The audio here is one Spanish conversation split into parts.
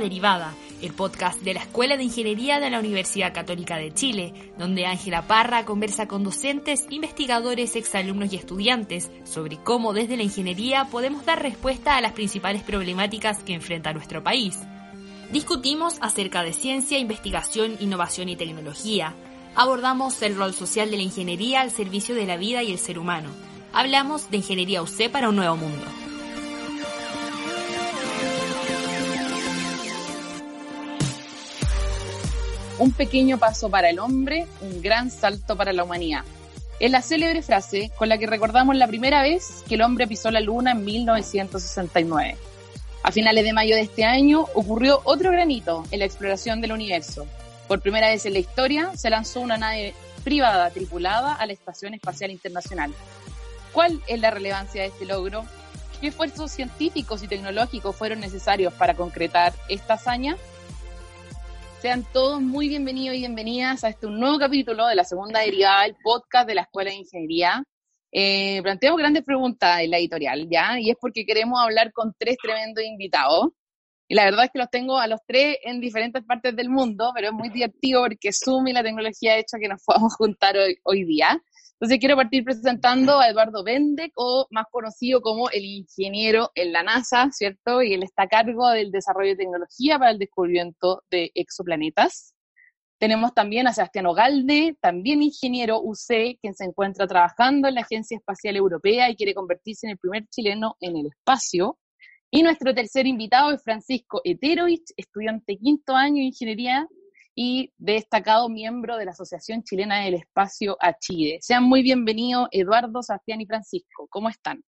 Derivada, el podcast de la Escuela de Ingeniería de la Universidad Católica de Chile, donde Ángela Parra conversa con docentes, investigadores, exalumnos y estudiantes sobre cómo desde la ingeniería podemos dar respuesta a las principales problemáticas que enfrenta nuestro país. Discutimos acerca de ciencia, investigación, innovación y tecnología. Abordamos el rol social de la ingeniería al servicio de la vida y el ser humano. Hablamos de ingeniería UC para un nuevo mundo. Un pequeño paso para el hombre, un gran salto para la humanidad. Es la célebre frase con la que recordamos la primera vez que el hombre pisó la luna en 1969. A finales de mayo de este año ocurrió otro granito en la exploración del universo. Por primera vez en la historia se lanzó una nave privada tripulada a la Estación Espacial Internacional. ¿Cuál es la relevancia de este logro? ¿Qué esfuerzos científicos y tecnológicos fueron necesarios para concretar esta hazaña? Sean todos muy bienvenidos y bienvenidas a este nuevo capítulo de la segunda derivada del podcast de la Escuela de Ingeniería. Eh, planteamos grandes preguntas en la editorial, ¿ya? Y es porque queremos hablar con tres tremendos invitados. Y la verdad es que los tengo a los tres en diferentes partes del mundo, pero es muy divertido porque Zoom y la tecnología ha hecho que nos podamos juntar hoy, hoy día. Entonces quiero partir presentando a Eduardo Bendek, o más conocido como el ingeniero en la NASA, ¿cierto? Y él está a cargo del desarrollo de tecnología para el descubrimiento de exoplanetas. Tenemos también a Sebastián Ogalde, también ingeniero UC, quien se encuentra trabajando en la Agencia Espacial Europea y quiere convertirse en el primer chileno en el espacio. Y nuestro tercer invitado es Francisco Eterovich, estudiante quinto año de ingeniería y destacado miembro de la Asociación Chilena del Espacio a Chile. Sean muy bienvenidos Eduardo, Sebastián y Francisco. ¿Cómo están?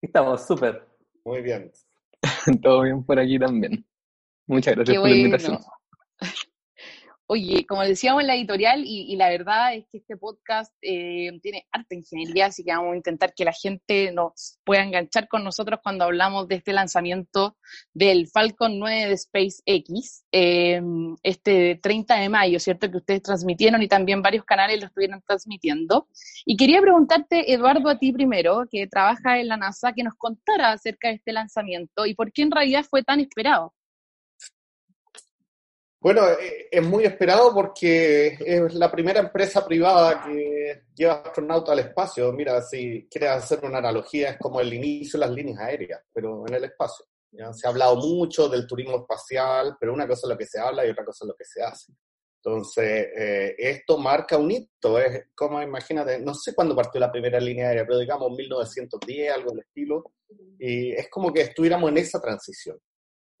Estamos súper. Muy bien. Todo bien por aquí también. Muchas gracias por la invitación. Oye, como decíamos en la editorial, y, la verdad es que este podcast eh, tiene arte ingeniería, así que vamos a intentar que la gente nos pueda enganchar con nosotros cuando hablamos de este lanzamiento del Falcon 9 de SpaceX, eh, este 30 de mayo, ¿cierto? Que ustedes transmitieron y también varios canales lo estuvieron transmitiendo. Y quería preguntarte, Eduardo, a ti primero, que trabaja en la NASA, que nos contara acerca de este lanzamiento y por qué en realidad fue tan esperado. Bueno, eh, es muy esperado porque es la primera empresa privada que lleva astronautas al espacio. Mira, si quieres hacer una analogía, es como el inicio de las líneas aéreas, pero en el espacio. Se ha hablado mucho del turismo espacial, pero una cosa es lo que se habla y otra cosa es lo que se hace. Entonces, eh, esto marca un hito. Es como, imagínate, no sé cuándo partió la primera línea aérea, pero digamos 1910, algo del estilo. Y es como que estuviéramos en esa transición.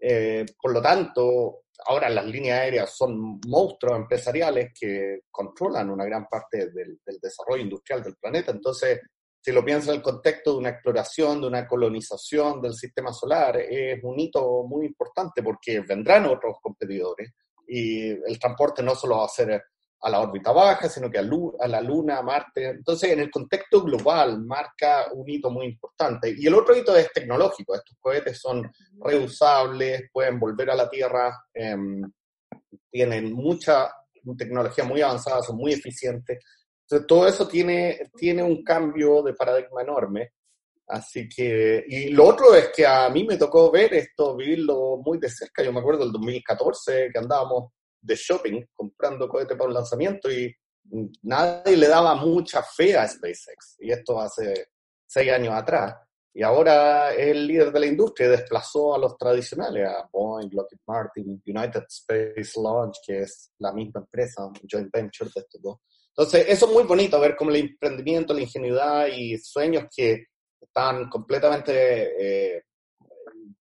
Eh, por lo tanto, ahora las líneas aéreas son monstruos empresariales que controlan una gran parte del, desarrollo industrial del planeta. Entonces, si lo piensas en el contexto de una exploración, de una colonización del sistema solar, es un hito muy importante porque vendrán otros competidores y el transporte no solo va a ser a la órbita baja, sino que a, la Luna, a Marte. Entonces, en el contexto global, marca un hito muy importante. Y el otro hito es tecnológico. Estos cohetes son reusables, pueden volver a la Tierra, em, tienen mucha tecnología muy avanzada, son muy eficientes. Entonces, todo eso tiene, tiene un cambio de paradigma enorme. Así que, y lo otro es que a mí me tocó ver esto, vivirlo muy de cerca. Yo me acuerdo del 2014 que andábamos de shopping comprando cohetes para un lanzamiento y nadie le daba mucha fe a SpaceX. Y esto hace seis años atrás. Y ahora es el líder de la industria desplazó a los tradicionales, a Boeing, Lockheed Martin, United Space Launch, que es la misma empresa, joint venture de estos dos. Entonces, eso es muy bonito ver cómo el emprendimiento, la ingenuidad y sueños que están completamente eh,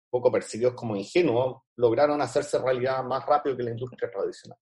poco percibidos como ingenuos, lograron hacerse realidad más rápido que la industria tradicional.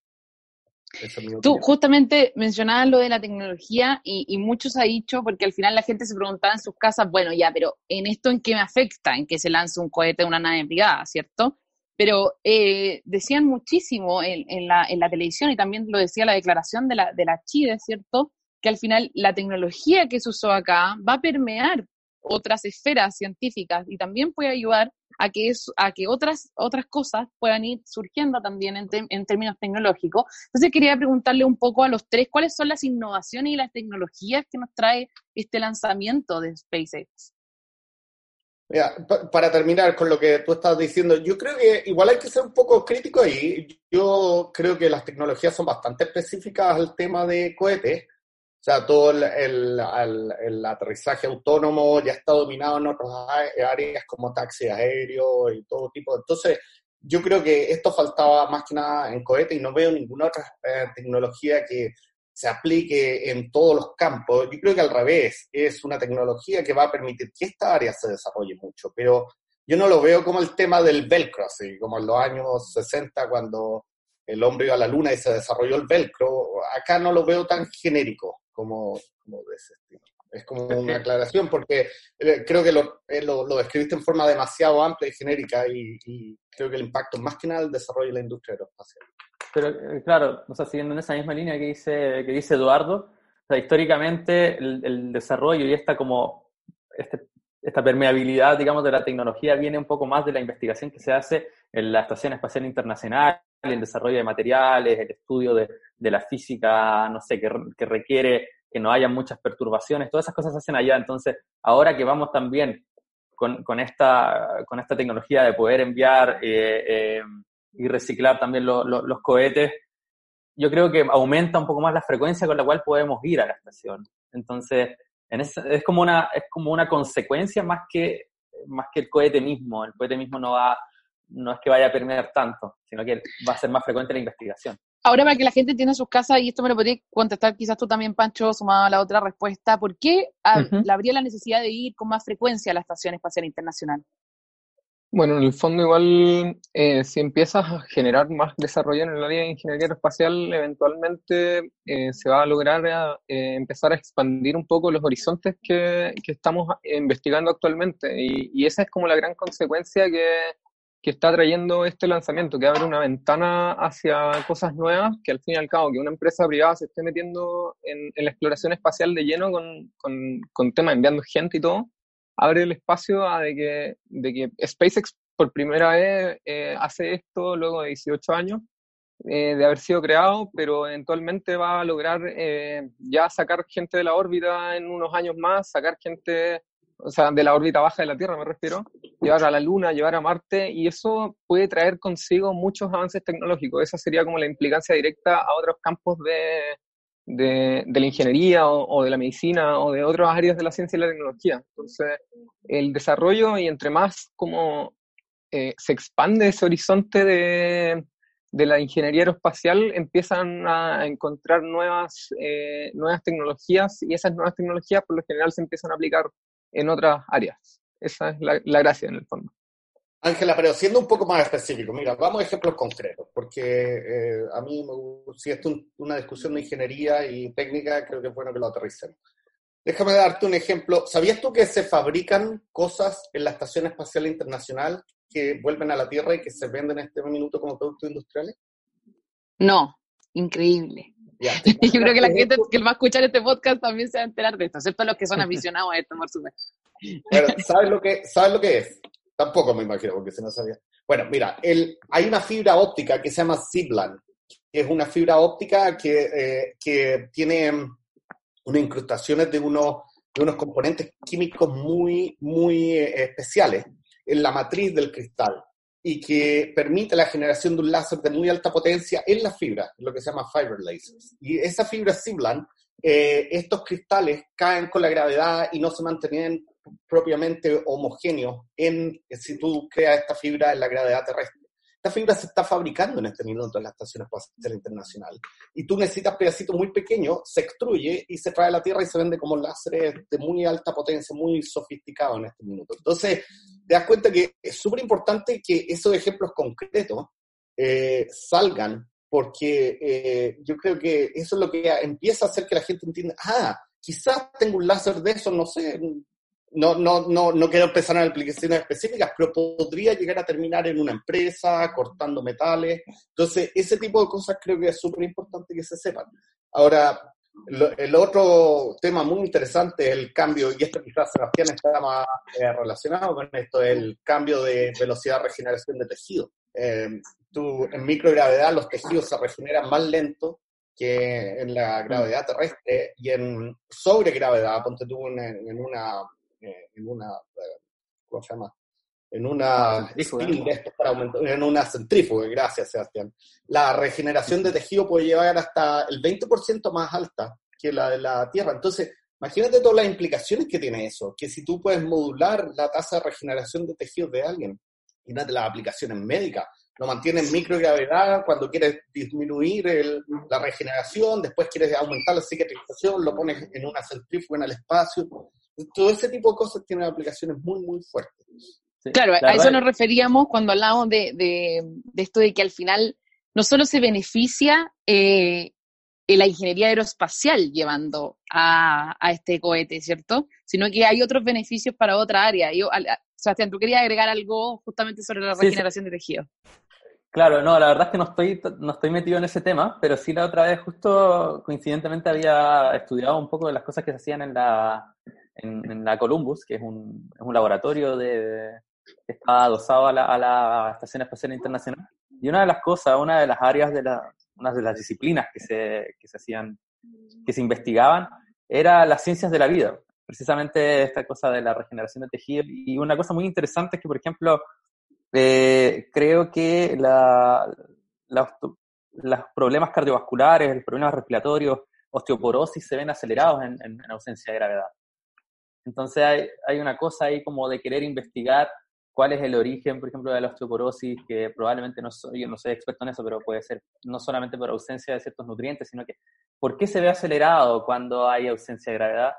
Tú justamente mencionabas lo de la tecnología y, y muchos ha dicho, porque al final la gente se preguntaba en sus casas, bueno, ya, pero ¿en esto en qué me afecta? En que se lance un cohete de una nave privada, ¿cierto? Pero eh, decían muchísimo en, en, la, en, la, televisión y también lo decía la declaración de la, de la Chile, ¿cierto? Que al final la tecnología que se usó acá va a permear otras esferas científicas y también puede ayudar a que, a que otras, otras cosas puedan ir surgiendo también en, en, términos tecnológicos. Entonces quería preguntarle un poco a los tres cuáles son las innovaciones y las tecnologías que nos trae este lanzamiento de SpaceX. para terminar con lo que tú estás diciendo, yo creo que igual hay que ser un poco crítico ahí. Yo creo que las tecnologías son bastante específicas al tema de cohetes. O sea, todo el, el, aterrizaje autónomo ya está dominado en otras áreas como taxi aéreo y todo tipo. Entonces, yo creo que esto faltaba más que nada en cohete y no veo ninguna otra eh, tecnología que se aplique en todos los campos. Yo creo que al revés, es una tecnología que va a permitir que esta área se desarrolle mucho, pero yo no lo veo como el tema del velcro, así como en los años 60 cuando el hombre iba a la luna y se desarrolló el velcro. Acá no lo veo tan genérico como, de ese estilo. Es como una aclaración porque eh, creo que eh, lo, lo, describiste en forma demasiado amplia y genérica y, creo que el impacto más que nada el desarrollo de la industria aeroespacial. Pero eh, claro, o sea, siguiendo en esa misma línea que dice, que dice Eduardo, históricamente el, desarrollo y esta como este, esta permeabilidad, digamos, de la tecnología viene un poco más de la investigación que se hace en la Estación Espacial Internacional, el desarrollo de materiales, el estudio de, de la física, no sé, que, que, requiere que no haya muchas perturbaciones, todas esas cosas se hacen allá. Entonces, ahora que vamos también con, con esta, con esta tecnología de poder enviar eh, eh, y reciclar también los cohetes, yo creo que aumenta un poco más la frecuencia con la cual podemos ir a la estación. Entonces, en es, como una, es como una consecuencia más que, más que el cohete mismo. El cohete mismo no, va, no es que vaya a permear tanto, sino que va a ser más frecuente la investigación. Ahora, para que la gente entienda sus casas, y esto me lo podría contestar quizás tú también, Pancho, sumado a la otra respuesta, ¿por qué habría la necesidad de ir con más frecuencia a la Estación Espacial Internacional? Bueno, en el fondo igual, eh, si empiezas a generar más desarrollo en el área de ingeniería aeroespacial, eventualmente eh, se va a lograr eh, empezar a expandir un poco los horizontes que, que estamos investigando actualmente. Y, y, esa es como la gran consecuencia que, que está trayendo este lanzamiento, que abre una ventana hacia cosas nuevas, que al fin y al cabo, que una empresa privada se esté metiendo en, la exploración espacial de lleno con, con, con temas, enviando gente y todo abre el espacio a de que, de que SpaceX por primera vez eh, hace esto luego de 18 años eh, de haber sido creado, pero eventualmente va a lograr eh, ya sacar gente de la órbita en unos años más, sacar gente, o sea, de la órbita baja de la Tierra me refiero, llevar a la Luna, llevar a Marte, y eso puede traer consigo muchos avances tecnológicos. Esa sería como la implicancia directa a otros campos de, de, la ingeniería o, de la medicina o de otras áreas de la ciencia y la tecnología. Entonces, el desarrollo y entre más como eh, se expande ese horizonte de, de, la ingeniería aeroespacial, empiezan a encontrar nuevas, eh, nuevas tecnologías y esas nuevas tecnologías por lo general se empiezan a aplicar en otras áreas. Esa es la, la gracia en el fondo. Ángela, pero siendo un poco más específico, mira, vamos a ejemplos concretos, porque eh, a mí, me, si esto es una discusión de ingeniería y técnica, creo que es bueno que lo aterricemos. Déjame darte un ejemplo. ¿Sabías tú que se fabrican cosas en la Estación Espacial Internacional que vuelven a la Tierra y que se venden en este minuto como productos industriales? No, increíble. Yo creo que la gente que va a escuchar este podcast también se va a enterar de esto, excepto los que son aficionados a esto, por supuesto. ¿sabes lo que, ¿sabes lo que es? Tampoco me imagino, porque se no sabía. Bueno, mira, el, hay una fibra óptica que se llama Ziplan, que es una fibra óptica que, eh, que tiene mm, unas incrustaciones de unos, de unos componentes químicos muy, muy eh, especiales en la matriz del cristal y que permite la generación de un láser de muy alta potencia en la fibra, lo que se llama fiber lasers. Y esa fibra Ziplan, eh, estos cristales caen con la gravedad y no se mantienen propiamente homogéneo en si tú creas esta fibra en la gravedad terrestre. Esta fibra se está fabricando en este minuto en la Estación Espacial Internacional. Y tú necesitas pedacitos muy pequeños, se extruye y se trae a la Tierra y se vende como láseres de muy alta potencia, muy sofisticado en este minuto. Entonces, te das cuenta que es súper importante que esos ejemplos concretos eh, salgan, porque eh, yo creo que eso es lo que empieza a hacer que la gente entienda, ah, quizás tengo un láser de eso, no sé, no, no, no, no quiero empezar en aplicaciones específicas, pero podría llegar a terminar en una empresa, cortando metales. Entonces, ese tipo de cosas creo que es súper importante que se sepan. Ahora, el otro tema muy interesante es el cambio, y esto quizás Sebastián está más eh, relacionado con esto, el cambio de velocidad de regeneración de tejido. Eh, tú, en microgravedad los tejidos se regeneran más lento que en la gravedad terrestre y en sobregravedad, ponte tú en una eh, en una, eh, ¿cómo se llama? En una, en una centrífuga, gracias Sebastián. La regeneración de tejido puede llegar hasta el 20% más alta que la de la Tierra. Entonces, imagínate todas las implicaciones que tiene eso, que si tú puedes modular la tasa de regeneración de tejidos de alguien, imagínate las aplicaciones médicas, lo mantienes en microgravedad, cuando quieres disminuir la regeneración, después quieres aumentar la cicatrización, lo pones en una centrífuga en el espacio. Todo ese tipo de cosas tienen aplicaciones muy, muy fuertes. claro, a eso nos referíamos cuando hablamos de, de, esto de que al final no solo se beneficia eh, la ingeniería aeroespacial llevando a, a, este cohete, ¿cierto? Sino que hay otros beneficios para otra área. Yo, Sebastián, tú querías agregar algo justamente sobre la regeneración de tejido. Claro, no, la verdad es que no estoy, no estoy metido en ese tema, pero sí la otra vez justo coincidentemente había estudiado un poco de las cosas que se hacían en la, en, la Columbus, que es un, es un laboratorio de, que está adosado a la, a la, Estación Espacial Internacional. Y una de las cosas, una de las áreas de la, una de las disciplinas que se, que se hacían, que se investigaban, era las ciencias de la vida precisamente esta cosa de la regeneración de tejido. Y una cosa muy interesante es que, por ejemplo, eh, creo que la, los problemas cardiovasculares, los problemas respiratorios, osteoporosis se ven acelerados en, en, ausencia de gravedad. Entonces hay, hay, una cosa ahí como de querer investigar cuál es el origen, por ejemplo, de la osteoporosis, que probablemente no soy, yo no soy experto en eso, pero puede ser no solamente por ausencia de ciertos nutrientes, sino que por qué se ve acelerado cuando hay ausencia de gravedad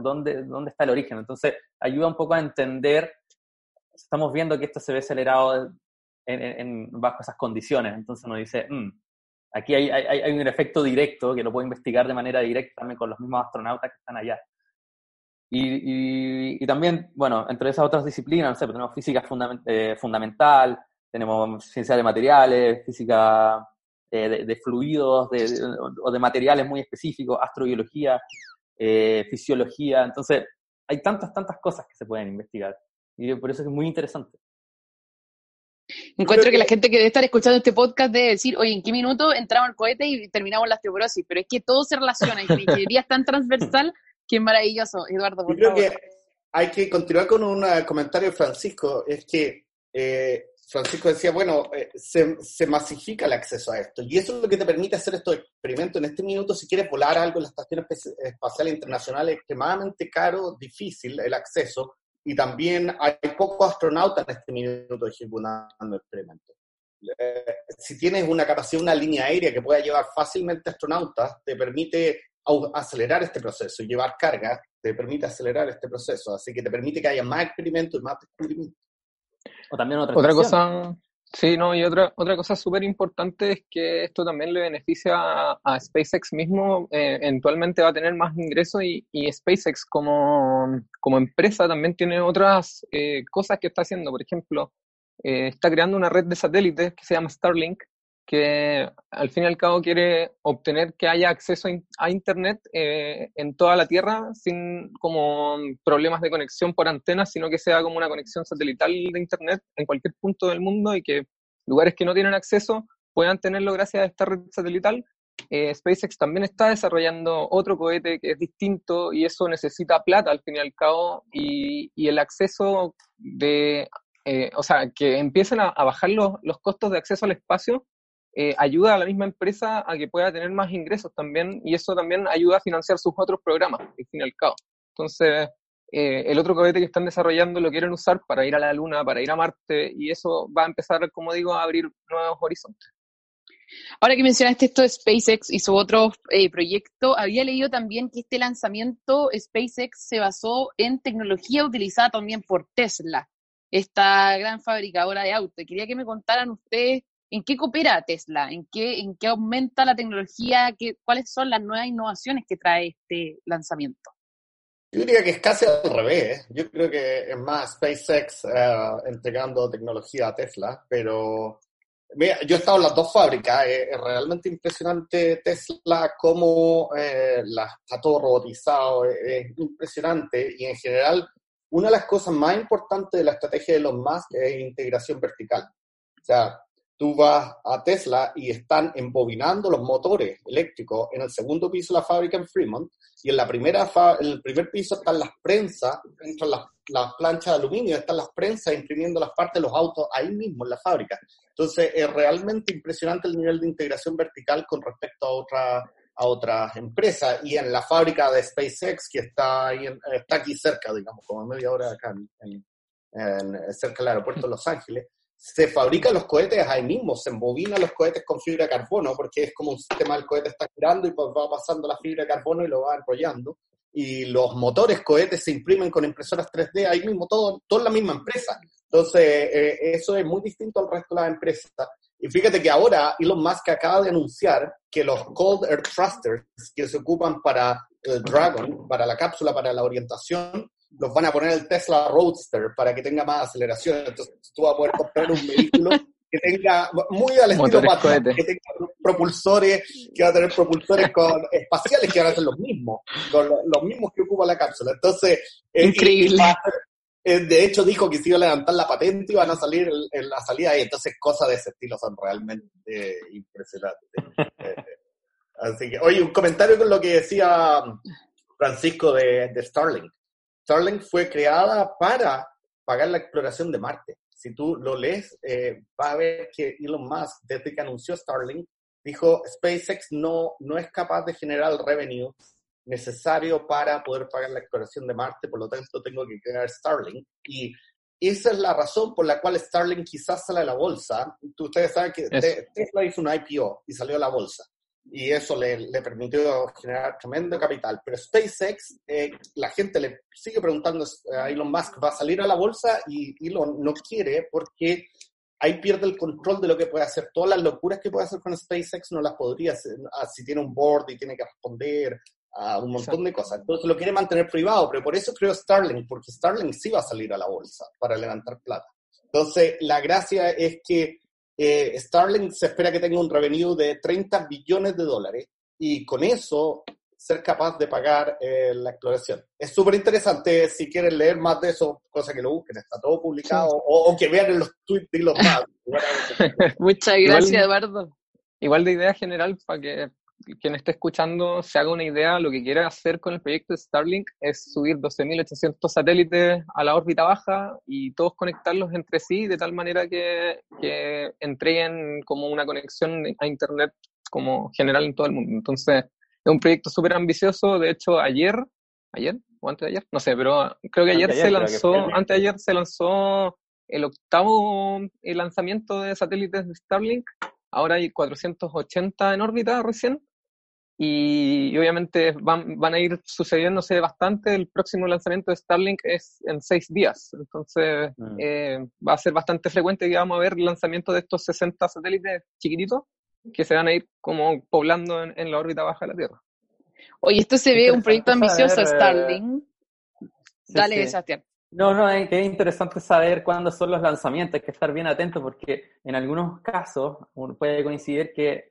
dónde, dónde está el origen. Entonces, ayuda un poco a entender, estamos viendo que esto se ve acelerado en, bajo esas condiciones. Entonces uno dice, mm, aquí hay, hay, un efecto directo que lo puedo investigar de manera directa también con los mismos astronautas que están allá. Y, y, también, bueno, entre esas otras disciplinas, no sé, tenemos física eh, fundamental, tenemos ciencia de materiales, física eh, de, fluidos o de materiales muy específicos, astrobiología, eh, fisiología. Entonces, hay tantas, tantas cosas que se pueden investigar. Y por eso es muy interesante. Encuentro que, la gente que debe estar escuchando este podcast debe decir, oye, ¿en qué minuto entramos al cohete y terminamos la osteoporosis? Pero es que todo se relaciona y la ingeniería es tan transversal es maravilloso. Eduardo, Yo creo que hay que continuar con un comentario de Francisco. Es que eh, Francisco decía, bueno, eh, se, masifica el acceso a esto. Y eso es lo que te permite hacer estos experimentos. En este minuto, si quieres volar algo en la Estación Espacial Internacional, es extremadamente caro, difícil el acceso. Y también hay pocos astronautas en este minuto ejecutando experimentos. Eh, si tienes una capacidad, una línea aérea que pueda llevar fácilmente astronautas, te permite acelerar este proceso. Y llevar carga te permite acelerar este proceso. Así que te permite que haya más experimentos y más descubrimientos. O también otra, otra cosa. Sí, no, y otra, otra cosa súper importante es que esto también le beneficia a, SpaceX mismo, eh, eventualmente va a tener más ingresos y, SpaceX como, como, empresa también tiene otras eh, cosas que está haciendo. Por ejemplo, eh, está creando una red de satélites que se llama Starlink, que al fin y al cabo quiere obtener que haya acceso a Internet eh, en toda la Tierra sin como problemas de conexión por antenas, sino que sea como una conexión satelital de Internet en cualquier punto del mundo y que lugares que no tienen acceso puedan tenerlo gracias a esta red satelital. Eh, SpaceX también está desarrollando otro cohete que es distinto y eso necesita plata al fin y al cabo y, y el acceso de, eh, o sea, que empiecen a, a bajar los, los costos de acceso al espacio eh, ayuda a la misma empresa a que pueda tener más ingresos también y eso también ayuda a financiar sus otros programas, al fin y al cabo. Entonces, eh, el otro cohete que están desarrollando lo quieren usar para ir a la Luna, para ir a Marte y eso va a empezar, como digo, a abrir nuevos horizontes. Ahora que mencionaste esto de SpaceX y su otro eh, proyecto, había leído también que este lanzamiento SpaceX se basó en tecnología utilizada también por Tesla, esta gran fabricadora de autos. Quería que me contaran ustedes ¿En qué coopera Tesla? ¿En qué, en qué aumenta la tecnología? ¿Qué, ¿Cuáles son las nuevas innovaciones que trae este lanzamiento? Yo diría que es casi al revés. ¿eh? Yo creo que es más SpaceX eh, entregando tecnología a Tesla, pero mira, yo he estado en las dos fábricas. Eh, es realmente impresionante Tesla, cómo está todo robotizado. es impresionante y en general una de las cosas más importantes de la estrategia de los Musk es integración vertical. O sea, Tú vas a Tesla y están embobinando los motores eléctricos en el segundo piso de la fábrica en Fremont y en, la primera en el primer piso están las prensas, entran las, las planchas de aluminio, están las prensas imprimiendo las partes de los autos ahí mismo en la fábrica. Entonces es realmente impresionante el nivel de integración vertical con respecto a otra, a otras empresas. Y en la fábrica de SpaceX, que está, ahí está aquí cerca, digamos, como media hora acá, en, cerca del aeropuerto de Los Ángeles, se fabrican los cohetes ahí mismo, se embobinan los cohetes con fibra de carbono, porque es como un sistema, el cohete está girando y va pasando la fibra de carbono y lo va enrollando. Y los motores cohetes se imprimen con impresoras 3D ahí mismo, todo, toda la misma empresa. Entonces, eh, eso es muy distinto al resto de las empresas. Y fíjate que ahora Elon Musk acaba de anunciar que los Cold Earth Thrusters que se ocupan para el Dragon, para la cápsula, para la orientación, los van a poner el Tesla Roadster para que tenga más aceleración. Entonces tú vas a poder comprar un vehículo que tenga, muy al estilo Batman, que tenga propulsores, que va a tener propulsores con, espaciales que van a ser los mismos, con los, mismos que ocupa la cápsula. Entonces, increíble. Eh, de hecho, dijo que se iba a levantar la patente y van a salir en la salida y entonces cosas de ese estilo son realmente impresionantes. Eh, así que, oye, un comentario con lo que decía Francisco de, de Starlink. Starlink fue creada para pagar la exploración de Marte. Si tú lo lees, eh, va a ver que Elon Musk, desde que anunció Starlink, dijo SpaceX no, no es capaz de generar el revenue necesario para poder pagar la exploración de Marte, por lo tanto tengo que crear Starlink. Y esa es la razón por la cual Starlink quizás sale a la bolsa. Ustedes saben que Tesla hizo un IPO y salió a la bolsa. Y eso le, le permitió generar tremendo capital. Pero SpaceX, eh, la gente le sigue preguntando a Elon Musk, ¿va a salir a la bolsa? Y Elon no quiere porque ahí pierde el control de lo que puede hacer. Todas las locuras que puede hacer con SpaceX no las podría hacer. Ah, si tiene un board y tiene que responder, a un montón de cosas. Entonces lo quiere mantener privado, pero por eso creo Starlink, porque Starlink sí va a salir a la bolsa para levantar plata. Entonces la gracia es que eh, Starlink se espera que tenga un revenue de 30 billones de dólares y con eso ser capaz de pagar eh, la exploración. Es súper interesante, si quieren leer más de eso, cosa que lo busquen, está todo publicado, o, que vean en los tweets de los más. Muchas gracias, Eduardo. Igual de idea general para que quien esté escuchando se haga una idea, lo que quiere hacer con el proyecto de Starlink es subir 12.800 satélites a la órbita baja y todos conectarlos entre sí de tal manera que, que entreguen como una conexión a Internet como general en todo el mundo. Entonces, es un proyecto súper ambicioso. De hecho, ayer, ayer o antes de ayer, no sé, pero creo que ayer, se lanzó, antes de ayer se lanzó el octavo lanzamiento de satélites de Starlink Ahora hay 480 en órbita recién y, obviamente van, van, a ir sucediéndose bastante. El próximo lanzamiento de Starlink es en seis días, entonces mm. eh, va a ser bastante frecuente que vamos a ver lanzamientos de estos 60 satélites chiquititos que se van a ir como poblando en, la órbita baja de la Tierra. Oye, esto se ve un proyecto ambicioso, eh, Starlink. Dale, Sebastián. No, no, es interesante saber cuándo son los lanzamientos, hay que estar bien atento porque en algunos casos puede coincidir que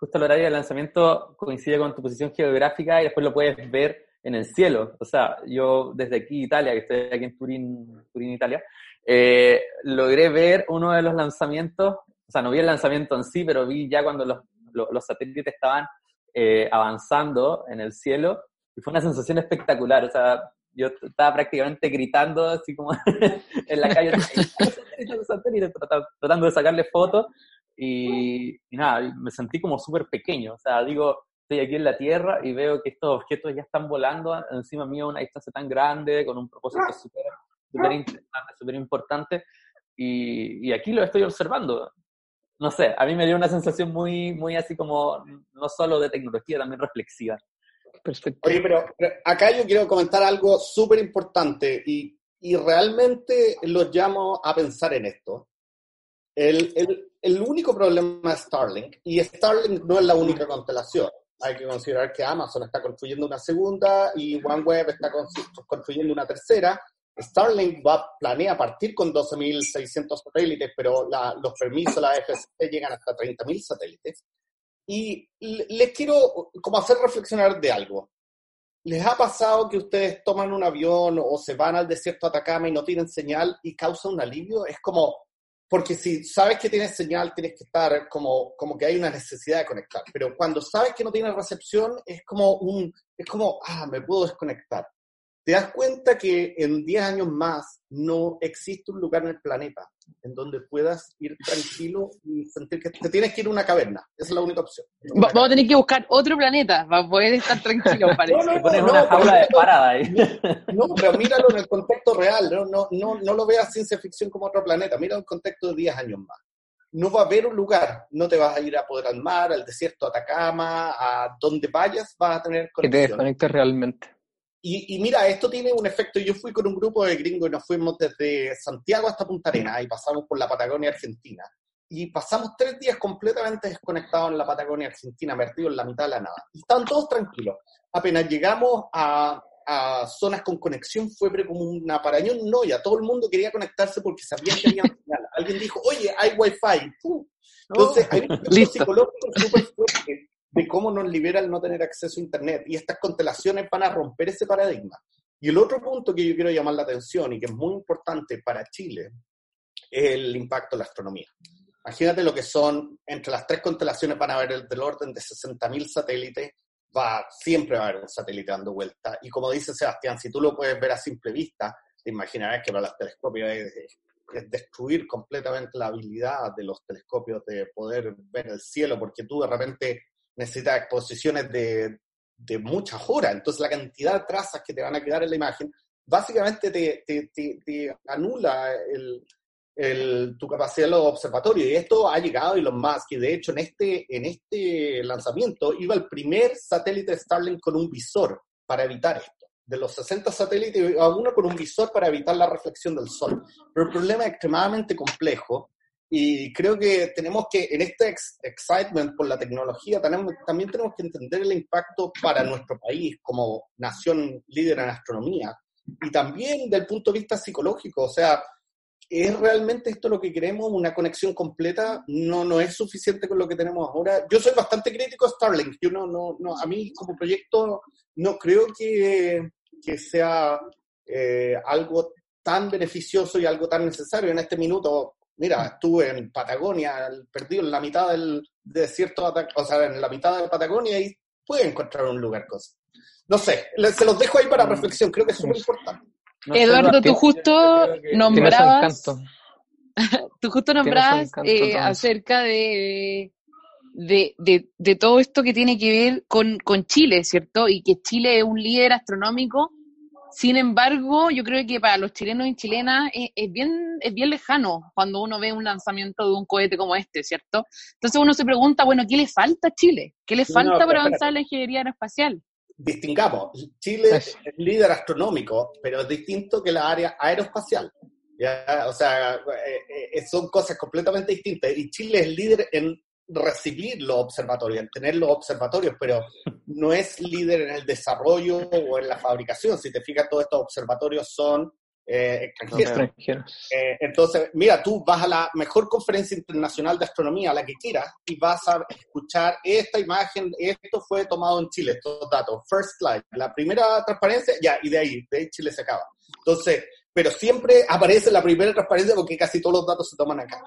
justo el horario del lanzamiento coincide con tu posición geográfica y después lo puedes ver en el cielo. O sea, yo desde aquí, Italia, que estoy aquí en Turín, Turín Italia, eh, logré ver uno de los lanzamientos, o sea, no vi el lanzamiento en sí, pero vi ya cuando los, los, satélites estaban eh, avanzando en el cielo y fue una sensación espectacular. O sea, yo estaba prácticamente gritando así como en la calle, tratando de sacarle fotos y, nada, me sentí como súper pequeño, o sea, digo, estoy aquí en la Tierra y veo que estos objetos ya están volando encima mío a una distancia tan grande, con un propósito súper interesante, súper importante, y, y aquí lo estoy observando. No sé, a mí me dio una sensación muy, muy así como, no solo de tecnología, también reflexiva. Perfecto. Oye, pero, acá yo quiero comentar algo súper importante y, y, realmente los llamo a pensar en esto. El, el, el, único problema es Starlink, y Starlink no es la única constelación. Hay que considerar que Amazon está construyendo una segunda y OneWeb está construyendo una tercera. Starlink va, planea partir con 12.600 satélites, pero la, los permisos la FCC llegan hasta 30.000 satélites. Y les quiero como hacer reflexionar de algo. ¿Les ha pasado que ustedes toman un avión o se van al desierto de Atacama y no tienen señal y causa un alivio? Es como, porque si sabes que tienes señal, tienes que estar como, como que hay una necesidad de conectar. Pero cuando sabes que no tienes recepción, es como un, es como, ah, me puedo desconectar. Te das cuenta que en 10 años más no existe un lugar en el planeta en donde puedas ir tranquilo y sentir que te tienes que ir a una caverna. Esa es la única opción. Vamos a tener que buscar otro planeta para poder estar tranquilo, parece. No, no, no, pones una jaula de parada ahí. No, pero míralo en el contexto real. No, no, no, no lo veas ciencia ficción como otro planeta. Mira el contexto de 10 años más. No va a haber un lugar. No te vas a ir a poder al mar, al desierto de Atacama, a donde vayas, vas a tener conexión. Que te desconectes realmente. Y, mira, esto tiene un efecto. Yo fui con un grupo de gringos y nos fuimos desde Santiago hasta Punta Arenas y pasamos por la Patagonia Argentina. Y pasamos tres días completamente desconectados en la Patagonia Argentina, metidos en la mitad de la nada. Y estaban todos tranquilos. Apenas llegamos a, a zonas con conexión, fue como una parañón ya Todo el mundo quería conectarse porque sabían que había señal. Alguien dijo, oye, hay wifi. Entonces, hay un psicológico súper fuerte de cómo nos libera el no tener acceso a Internet. Y estas constelaciones van a romper ese paradigma. Y el otro punto que yo quiero llamar la atención y que es muy importante para Chile es el impacto de la astronomía. Imagínate lo que son, entre las tres constelaciones van a haber del orden de 60.000 satélites, va, siempre va a haber un satélite dando vuelta. Y como dice Sebastián, si tú lo puedes ver a simple vista, te imaginarás que para los telescopios es, es destruir completamente la habilidad de los telescopios de poder ver el cielo, porque tú de repente necesitas exposiciones de, de muchas horas, entonces la cantidad de trazas que te van a quedar en la imagen básicamente te, te, anula el, tu capacidad de los observatorios. Y esto ha llegado Elon Musk, y de hecho en este, en este lanzamiento iba el primer satélite Starlink con un visor para evitar esto. De los 60 satélites, iba uno con un visor para evitar la reflexión del sol. Pero el problema es extremadamente complejo y creo que tenemos que, en este excitement por la tecnología, tenemos, también tenemos que entender el impacto para nuestro país como nación líder en astronomía. Y también del punto de vista psicológico, o sea, ¿es realmente esto lo que queremos? ¿Una conexión completa? No, no es suficiente con lo que tenemos ahora. Yo soy bastante crítico a Starlink. Yo no, no, no a mí como proyecto no creo que, que sea eh, algo tan beneficioso y algo tan necesario. En este minuto Mira, estuve en Patagonia, perdido en la mitad del desierto, o sea, en la mitad de Patagonia y puede encontrar un lugar cosa. No sé, se los dejo ahí para reflexión, creo que es súper importante. Eduardo, tú justo nombrabas, tú justo nombrabas eh, acerca de, de, de, de, todo esto que tiene que ver con, con Chile, ¿cierto? Y que Chile es un líder astronómico sin embargo, yo creo que para los chilenos y chilenas es, bien, es bien lejano cuando uno ve un lanzamiento de un cohete como este, ¿cierto? Entonces uno se pregunta, bueno, ¿qué le falta a Chile? ¿Qué le falta para avanzar en la ingeniería aeroespacial? Distingamos, Chile es líder astronómico, pero es distinto que la área aeroespacial. ¿ya? O sea, eh, eh, son cosas completamente distintas. Y Chile es líder en recibir los observatorios, en tener los observatorios, pero no es líder en el desarrollo o en la fabricación. Si te fijas, todos estos observatorios son eh, extranjeros. Eh, entonces, mira, tú vas a la mejor conferencia internacional de astronomía, la que quieras, y vas a escuchar esta imagen, esto fue tomado en Chile, estos datos, first slide, la primera transparencia, ya, y de ahí, de ahí Chile se acaba. Entonces, pero siempre aparece la primera transparencia porque casi todos los datos se toman acá,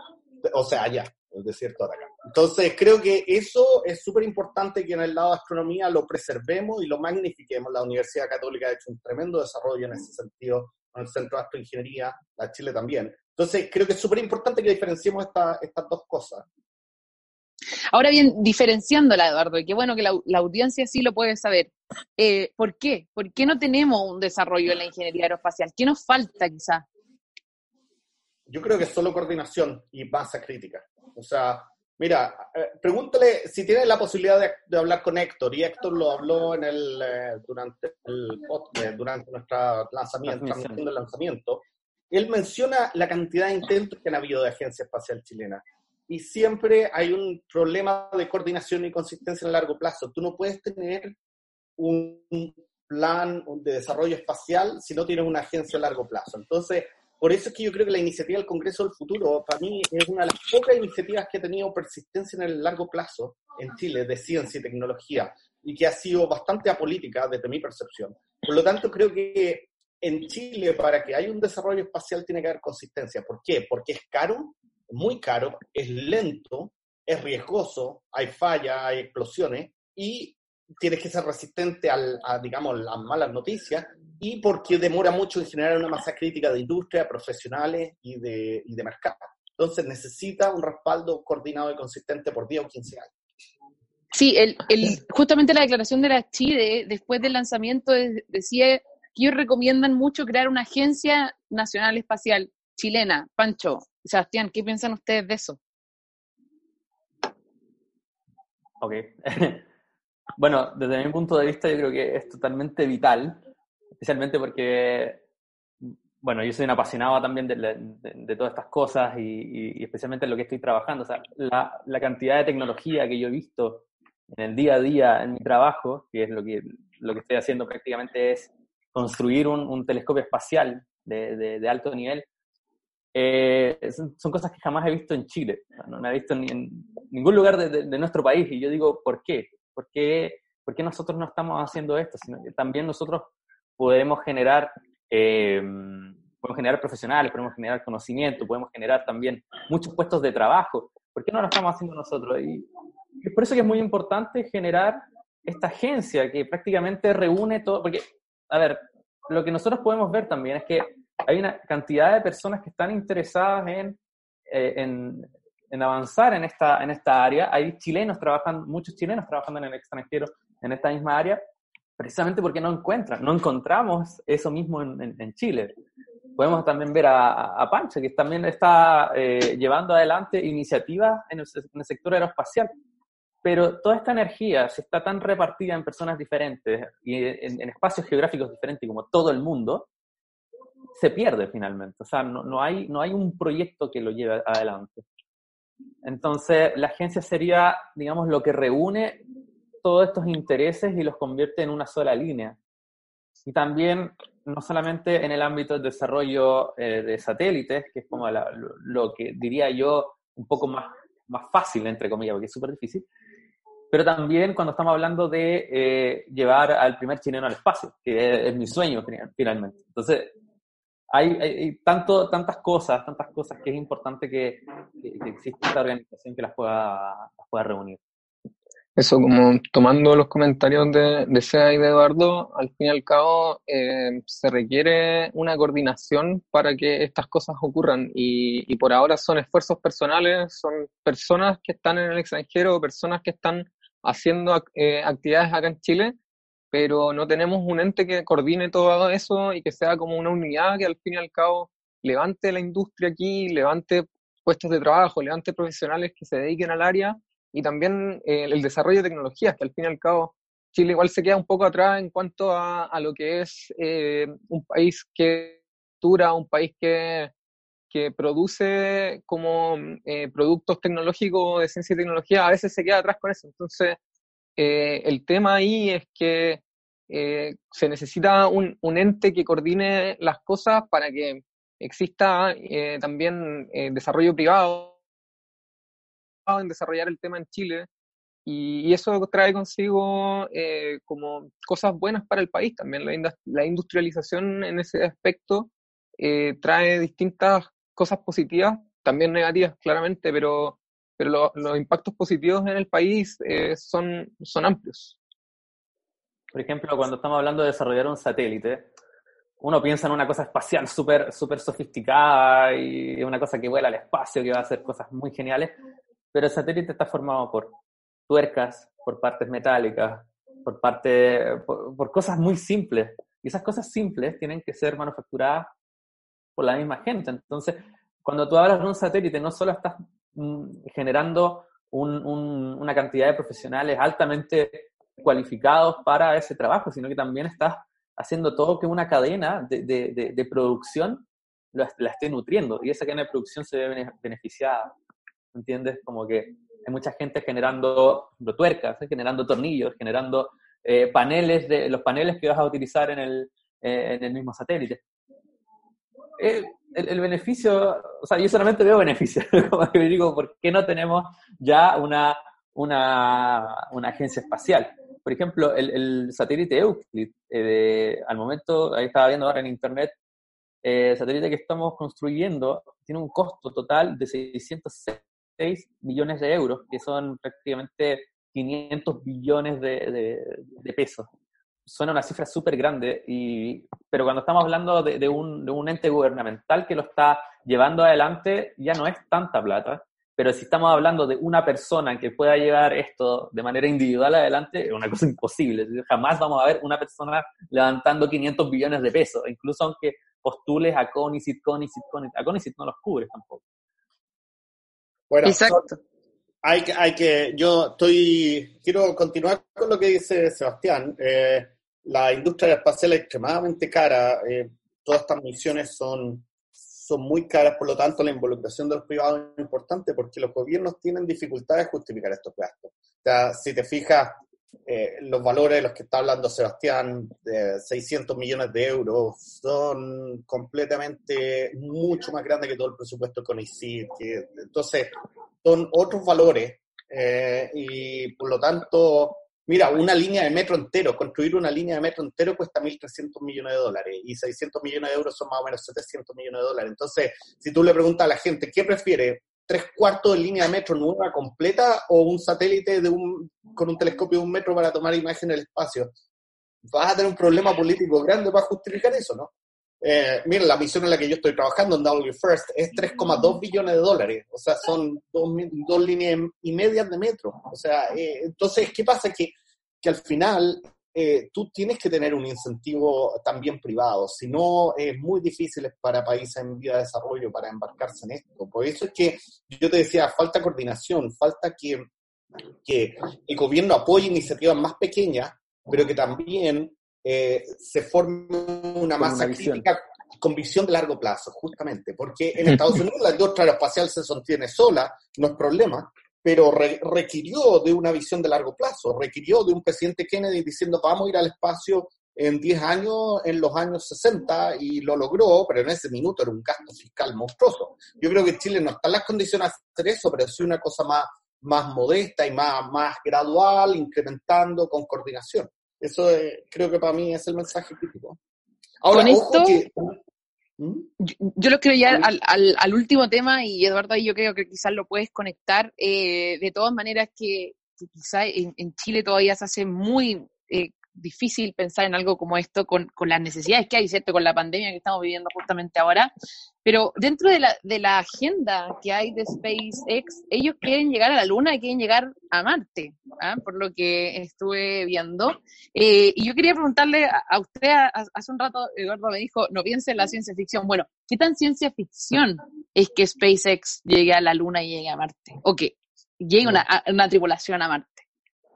o sea, allá el desierto de acá. Entonces, creo que eso es súper importante que en el lado de astronomía lo preservemos y lo magnifiquemos. La Universidad Católica ha hecho un tremendo desarrollo en ese sentido, con el Centro de Astroingeniería, la Chile también. Entonces, creo que es súper importante que diferenciemos estas dos cosas. Ahora bien, diferenciándola, Eduardo, y qué bueno que la, audiencia sí lo puede saber. Eh, ¿Por qué? ¿Por qué no tenemos un desarrollo en la ingeniería aeroespacial? ¿Qué nos falta quizás? Yo creo que solo coordinación y masa crítica. O sea, mira, eh, pregúntale si tienes la posibilidad de, hablar con Héctor, y Héctor lo habló en el, eh, durante el podcast, durante nuestro lanzamiento, del lanzamiento. Él menciona la cantidad de intentos que han habido de Agencia Espacial Chilena. Y siempre hay un problema de coordinación y consistencia a largo plazo. Tú no puedes tener un plan de desarrollo espacial si no tienes una agencia a largo plazo. Entonces, por eso es que yo creo que la iniciativa del Congreso del Futuro, para mí, es una de las pocas iniciativas que ha tenido persistencia en el largo plazo en Chile de ciencia y tecnología y que ha sido bastante apolítica desde mi percepción. Por lo tanto, creo que en Chile, para que haya un desarrollo espacial, tiene que haber consistencia. ¿Por qué? Porque es caro, muy caro, es lento, es riesgoso, hay fallas, hay explosiones y tienes que ser resistente al, a, digamos, las malas noticias y porque demora mucho en generar una masa crítica de industria, profesionales y de, y de mercado. Entonces necesita un respaldo coordinado y consistente por 10 o 15 años. Sí, el, el, justamente la declaración de la CHIDE después del lanzamiento decía que ellos recomiendan mucho crear una agencia nacional espacial chilena. Pancho, Sebastián, ¿qué piensan ustedes de eso? Ok. bueno, desde mi punto de vista yo creo que es totalmente vital, especialmente porque, bueno, yo soy un apasionado también de, de, todas estas cosas y, y, especialmente en lo que estoy trabajando. O sea, la, la, cantidad de tecnología que yo he visto en el día a día en mi trabajo, que es lo que, lo que estoy haciendo prácticamente es construir un, un telescopio espacial de, de, alto nivel, eh, son, cosas que jamás he visto en Chile, no, no he visto ni en ningún lugar de, de, nuestro país y yo digo, ¿por qué? ¿Por qué, ¿Por qué nosotros no estamos haciendo esto? Sino que también nosotros podemos generar, eh, podemos generar profesionales, podemos generar conocimiento, podemos generar también muchos puestos de trabajo. ¿Por qué no lo estamos haciendo nosotros? Y es por eso que es muy importante generar esta agencia que prácticamente reúne todo, porque, a ver, lo que nosotros podemos ver también es que hay una cantidad de personas que están interesadas en, eh, en, en, avanzar en esta, en esta área. Hay chilenos trabajando, muchos chilenos trabajando en el extranjero en esta misma área, precisamente porque no encuentran, no encontramos eso mismo en, Chile. Podemos también ver a, a Pancho, que también está eh, llevando adelante iniciativas en el, sector aeroespacial pero toda esta energía, si está tan repartida en personas diferentes y en, espacios geográficos diferentes como todo el mundo, se pierde finalmente. O sea, no hay un proyecto que lo lleve adelante. Entonces, la agencia sería, digamos, lo que reúne todos estos intereses y los convierte en una sola línea. Y también, no solamente en el ámbito del desarrollo eh, de satélites, que es como la, lo, que diría yo un poco más, más fácil, entre comillas, porque es súper difícil, pero también cuando estamos hablando de eh, llevar al primer chileno al espacio, que es, es mi sueño finalmente. Entonces, hay, hay, tanto, tantas cosas, tantas cosas que es importante que, que, que exista esta organización que las pueda, las pueda reunir. Eso, como tomando los comentarios de, de Sea y de Eduardo, al fin y al cabo eh, se requiere una coordinación para que estas cosas ocurran. Y, y, por ahora son esfuerzos personales, son personas que están en el extranjero, personas que están haciendo eh, actividades acá en Chile, pero no tenemos un ente que coordine todo eso y que sea como una unidad que al fin y al cabo levante la industria aquí, levante puestos de trabajo, levante profesionales que se dediquen al área y también eh, el desarrollo de tecnologías, que al fin y al cabo Chile igual se queda un poco atrás en cuanto a, a lo que es eh, un país que dura, un país que, que produce como eh, productos tecnológicos de ciencia y tecnología, a veces se queda atrás con eso. Entonces, el tema ahí es que se necesita un, un, ente que coordine las cosas para que exista también desarrollo privado en desarrollar el tema en Chile y, eso trae consigo eh, como cosas buenas para el país también. La industrialización en ese aspecto eh, trae distintas cosas positivas, también negativas claramente, pero, pero lo, los impactos positivos en el país eh, son, son amplios. Por ejemplo, cuando estamos hablando de desarrollar un satélite, uno piensa en una cosa espacial súper super sofisticada y una cosa que vuela al espacio, que va a hacer cosas muy geniales, pero el satélite está formado por tuercas, por partes metálicas, por, parte, por, cosas muy simples. Y esas cosas simples tienen que ser manufacturadas por la misma gente. Entonces, cuando tú hablas de un satélite, no solo estás mm, generando un, un, una cantidad de profesionales altamente cualificados para ese trabajo, sino que también estás haciendo todo que una cadena de, de, de, de producción la, la, esté nutriendo y esa cadena de producción se ve beneficiada. ¿Entiendes? Como que hay mucha gente generando tuercas, ¿eh? generando tornillos, generando eh, paneles, de los paneles que vas a utilizar en el, eh, en el mismo satélite. El, beneficio, o sea, yo solamente veo beneficios, como que digo, ¿por qué no tenemos ya una, una, una agencia espacial? Por ejemplo, el, el satélite Euclid, eh, al momento, ahí estaba viendo ahora en internet, el satélite que estamos construyendo tiene un costo total de 606 millones de euros, que son prácticamente 500 billones de, de, pesos. Suena una cifra súper grande, y, pero cuando estamos hablando de, un, de un ente gubernamental que lo está llevando adelante, ya no es tanta plata. Pero si estamos hablando de una persona que pueda llevar esto de manera individual adelante, es una cosa imposible. Jamás vamos a ver una persona levantando 500 billones de pesos, incluso aunque postules a Conicet, Conicet, Conicet. A Conicet no los cubre tampoco. Bueno, Exacto. hay, que, hay que, yo estoy, quiero continuar con lo que dice Sebastián. Eh, la industria espacial es extremadamente cara. Eh, todas estas misiones son son muy caras, por lo tanto la involucración de los privados es importante porque los gobiernos tienen dificultades de justificar estos gastos. O sea, si te fijas, eh, los valores de los que está hablando Sebastián, de 600 millones de euros, son completamente mucho más grandes que todo el presupuesto con ICID. Que, entonces, son otros valores eh, y por lo tanto Mira, una línea de metro entero, construir una línea de metro entero cuesta 1.300 millones de dólares y 600 millones de euros son más o menos 700 millones de dólares. Entonces, si tú le preguntas a la gente, ¿qué prefiere? ¿Tres cuartos de línea de metro nueva completa o un satélite de un, con un telescopio de un metro para tomar imágenes del espacio? Vas a tener un problema político grande para justificar eso, ¿no? Eh, mira, la misión en la que yo estoy trabajando en W First es 3,2 billones de dólares, o sea, son dos, líneas y medias de metro. O sea, eh, entonces, ¿qué pasa? Que, que al final eh, tú tienes que tener un incentivo también privado, si no es muy difícil para países en vía de desarrollo para embarcarse en esto. Por eso es que yo te decía, falta coordinación, falta que, que el gobierno apoye iniciativas más pequeñas, pero que también eh, se forme una masa crítica con visión de largo plazo, justamente, porque en Estados Unidos la industria aeroespacial se sostiene sola, no es problema, pero requirió de una visión de largo plazo, requirió de un presidente Kennedy diciendo vamos a ir al espacio en 10 años, en los años 60, y lo logró, pero en ese minuto era un gasto fiscal monstruoso. Yo creo que Chile no está en las condiciones de hacer eso, pero sí una cosa más, más modesta y más, más gradual, incrementando con coordinación. Eso creo que para mí es el mensaje crítico. Ahora, ojo que, ¿Mm? Yo, lo quiero llevar al, al, último tema y Eduardo, ahí yo creo que quizás lo puedes conectar. Eh, de todas maneras que, quizás en, Chile todavía se hace muy eh, difícil pensar en algo como esto con, con, las necesidades que hay, ¿cierto? Con la pandemia que estamos viviendo justamente ahora. Pero dentro de la, de la agenda que hay de SpaceX, ellos quieren llegar a la Luna y quieren llegar a Marte, ¿ah? por lo que estuve viendo. Eh, y yo quería preguntarle a, usted, hace un rato Eduardo me dijo, no piense en la ciencia ficción. Bueno, ¿qué tan ciencia ficción es que SpaceX llegue a la Luna y llegue a Marte? ¿O que llegue una, una tripulación a Marte?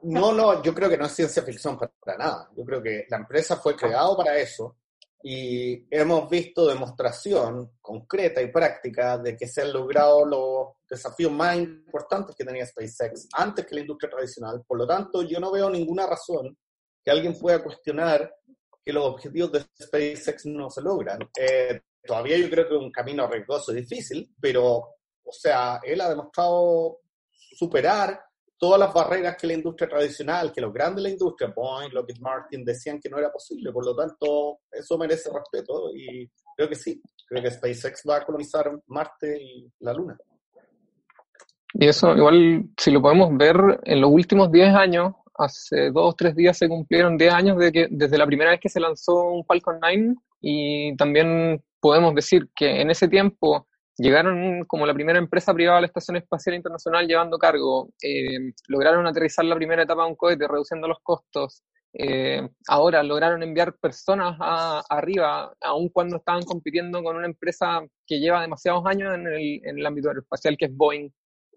No, no, yo creo que no es ciencia ficción para, nada. Yo creo que la empresa fue creada para eso y hemos visto demostración concreta y práctica de que se han logrado los desafíos más importantes que tenía SpaceX antes que la industria tradicional. Por lo tanto, yo no veo ninguna razón que alguien pueda cuestionar que los objetivos de SpaceX no se logran. Eh, todavía yo creo que es un camino arriesgoso y difícil, pero, o sea, él ha demostrado superar todas las barreras que la industria tradicional, que los grandes de la industria, Boeing, Lockheed Martin, decían que no era posible. Por lo tanto, eso merece respeto y creo que sí. Creo que SpaceX va a colonizar Marte y la Luna. Y eso, igual, si lo podemos ver, en los últimos 10 años, hace dos o tres días se cumplieron 10 años de que, desde la primera vez que se lanzó un Falcon 9 y también podemos decir que en ese tiempo llegaron como la primera empresa privada a la Estación Espacial Internacional llevando cargo, eh, lograron aterrizar la primera etapa de un cohete reduciendo los costos, eh, ahora lograron enviar personas arriba, aun cuando estaban compitiendo con una empresa que lleva demasiados años en el, en el ámbito aeroespacial, que es Boeing.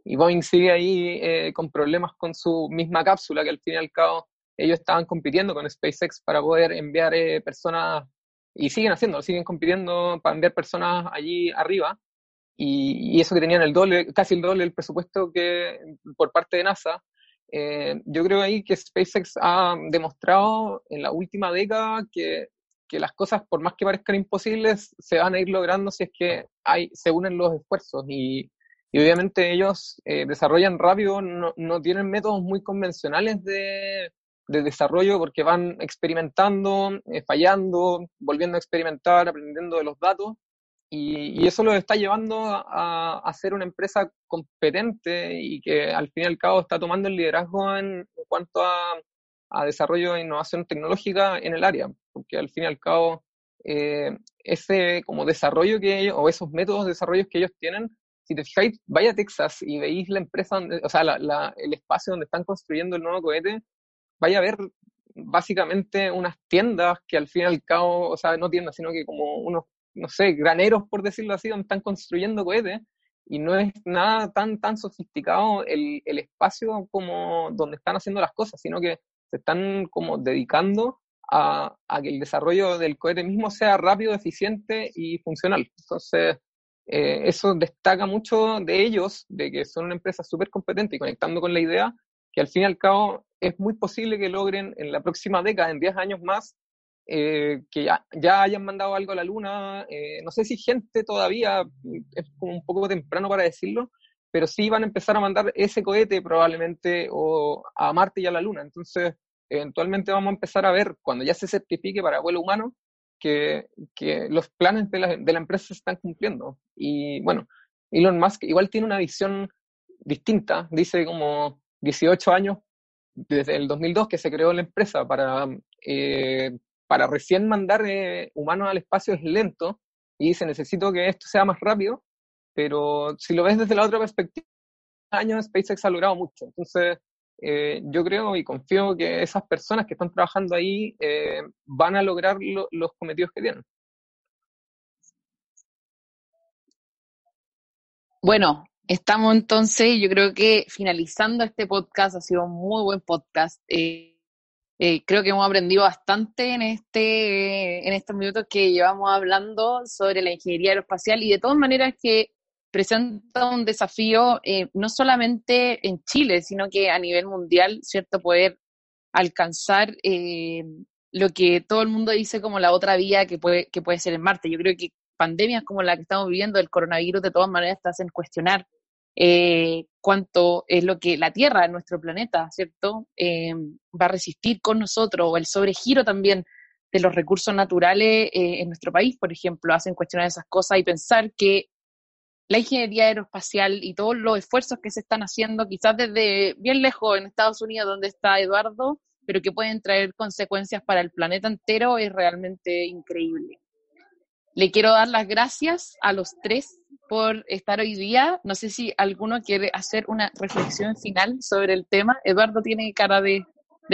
Y Boeing sigue ahí eh, con problemas con su misma cápsula, que al fin y al cabo ellos estaban compitiendo con SpaceX para poder enviar personas, y siguen haciendo, siguen compitiendo para enviar personas allí arriba y, eso que tenían el doble, casi el doble del presupuesto que por parte de NASA. Eh, yo creo ahí que SpaceX ha demostrado en la última década que, que, las cosas, por más que parezcan imposibles, se van a ir logrando si es que hay, se unen los esfuerzos. Y, y obviamente ellos eh, desarrollan rápido, no, no, tienen métodos muy convencionales de, de desarrollo porque van experimentando, eh, fallando, volviendo a experimentar, aprendiendo de los datos y, eso lo está llevando a, a, ser una empresa competente y que al fin y al cabo está tomando el liderazgo en, cuanto a, desarrollo e innovación tecnológica en el área, porque al fin y al cabo eh, ese como desarrollo que ellos, o esos métodos de desarrollo que ellos tienen, si te fijáis, vaya a Texas y veis la empresa, o sea, el espacio donde están construyendo el nuevo cohete, vaya a ver básicamente unas tiendas que al fin y al cabo, o sea, no tiendas, sino que como unos no sé, graneros, por decirlo así, donde están construyendo cohetes, y no es nada tan, tan sofisticado el, el espacio como donde están haciendo las cosas, sino que se están como dedicando a, a, que el desarrollo del cohete mismo sea rápido, eficiente y funcional. Entonces, eh, eso destaca mucho de ellos, de que son una empresa súper competente y conectando con la idea que al fin y al cabo es muy posible que logren en la próxima década, en 10 años más, eh, que ya, ya, hayan mandado algo a la Luna. Eh, no sé si gente todavía, es como un poco temprano para decirlo, pero sí van a empezar a mandar ese cohete probablemente o a Marte y a la Luna. Entonces, eventualmente vamos a empezar a ver, cuando ya se certifique para vuelo humano, que, que los planes de la, de la empresa se están cumpliendo. Y bueno, Elon Musk igual tiene una visión distinta, dice como 18 años desde el 2002 que se creó la empresa para eh, para recién mandar eh, humanos al espacio es lento y dice, necesito que esto sea más rápido, pero si lo ves desde la otra perspectiva, años SpaceX ha logrado mucho. Entonces, eh, yo creo y confío que esas personas que están trabajando ahí eh, van a lograr los cometidos que tienen. Bueno, estamos entonces, yo creo que finalizando este podcast, ha sido un muy buen podcast. Creo que hemos aprendido bastante en, este, en estos minutos que llevamos hablando sobre la ingeniería aeroespacial y de todas maneras que presenta un desafío eh, no solamente en Chile, sino que a nivel mundial, ¿cierto? Poder alcanzar eh, lo que todo el mundo dice como la otra vía que puede, que puede ser en Marte. Yo creo que pandemias como la que estamos viviendo, el coronavirus, de todas maneras te hacen cuestionar eh, cuánto es lo que la Tierra, nuestro planeta, ¿cierto?, eh, va a resistir con nosotros, o el sobregiro también de los recursos naturales eh, en nuestro país, por ejemplo, hacen cuestionar esas cosas y pensar que la ingeniería aeroespacial y todos los esfuerzos que se están haciendo, quizás desde bien lejos en Estados Unidos, donde está Eduardo, pero que pueden traer consecuencias para el planeta entero, es realmente increíble. Le quiero dar las gracias a los tres por estar hoy día. No sé si alguno quiere hacer una reflexión final sobre el tema. Eduardo tiene cara de,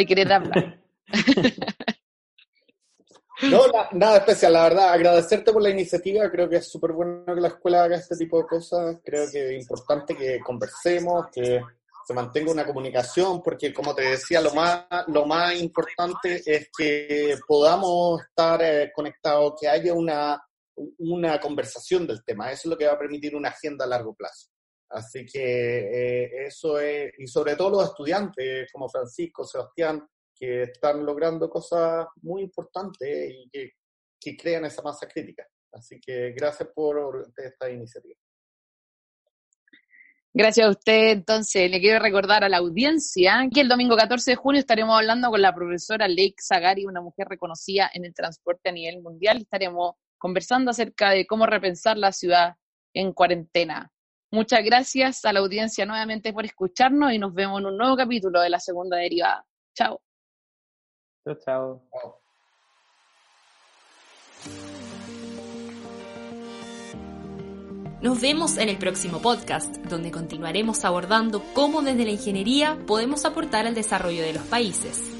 querer hablar. No, nada especial, la verdad, agradecerte por la iniciativa, creo que es súper bueno que la escuela haga este tipo de cosas, creo que es importante que conversemos, que se mantenga una comunicación, porque como te decía, lo más, lo más importante es que podamos estar eh, conectados, que haya una, una conversación del tema. Eso es lo que va a permitir una agenda a largo plazo. Así que eh, eso es, y sobre todo los estudiantes como Francisco, Sebastián, que están logrando cosas muy importantes y que, crean esa masa crítica. Así que gracias por esta iniciativa. Gracias a usted. Entonces, le quiero recordar a la audiencia que el domingo 14 de junio estaremos hablando con la profesora Lake Zagari, una mujer reconocida en el transporte a nivel mundial. Estaremos conversando acerca de cómo repensar la ciudad en cuarentena. Muchas gracias a la audiencia nuevamente por escucharnos y nos vemos en un nuevo capítulo de la segunda derivada. Chao. Chao, chao. Nos vemos en el próximo podcast, donde continuaremos abordando cómo desde la ingeniería podemos aportar al desarrollo de los países.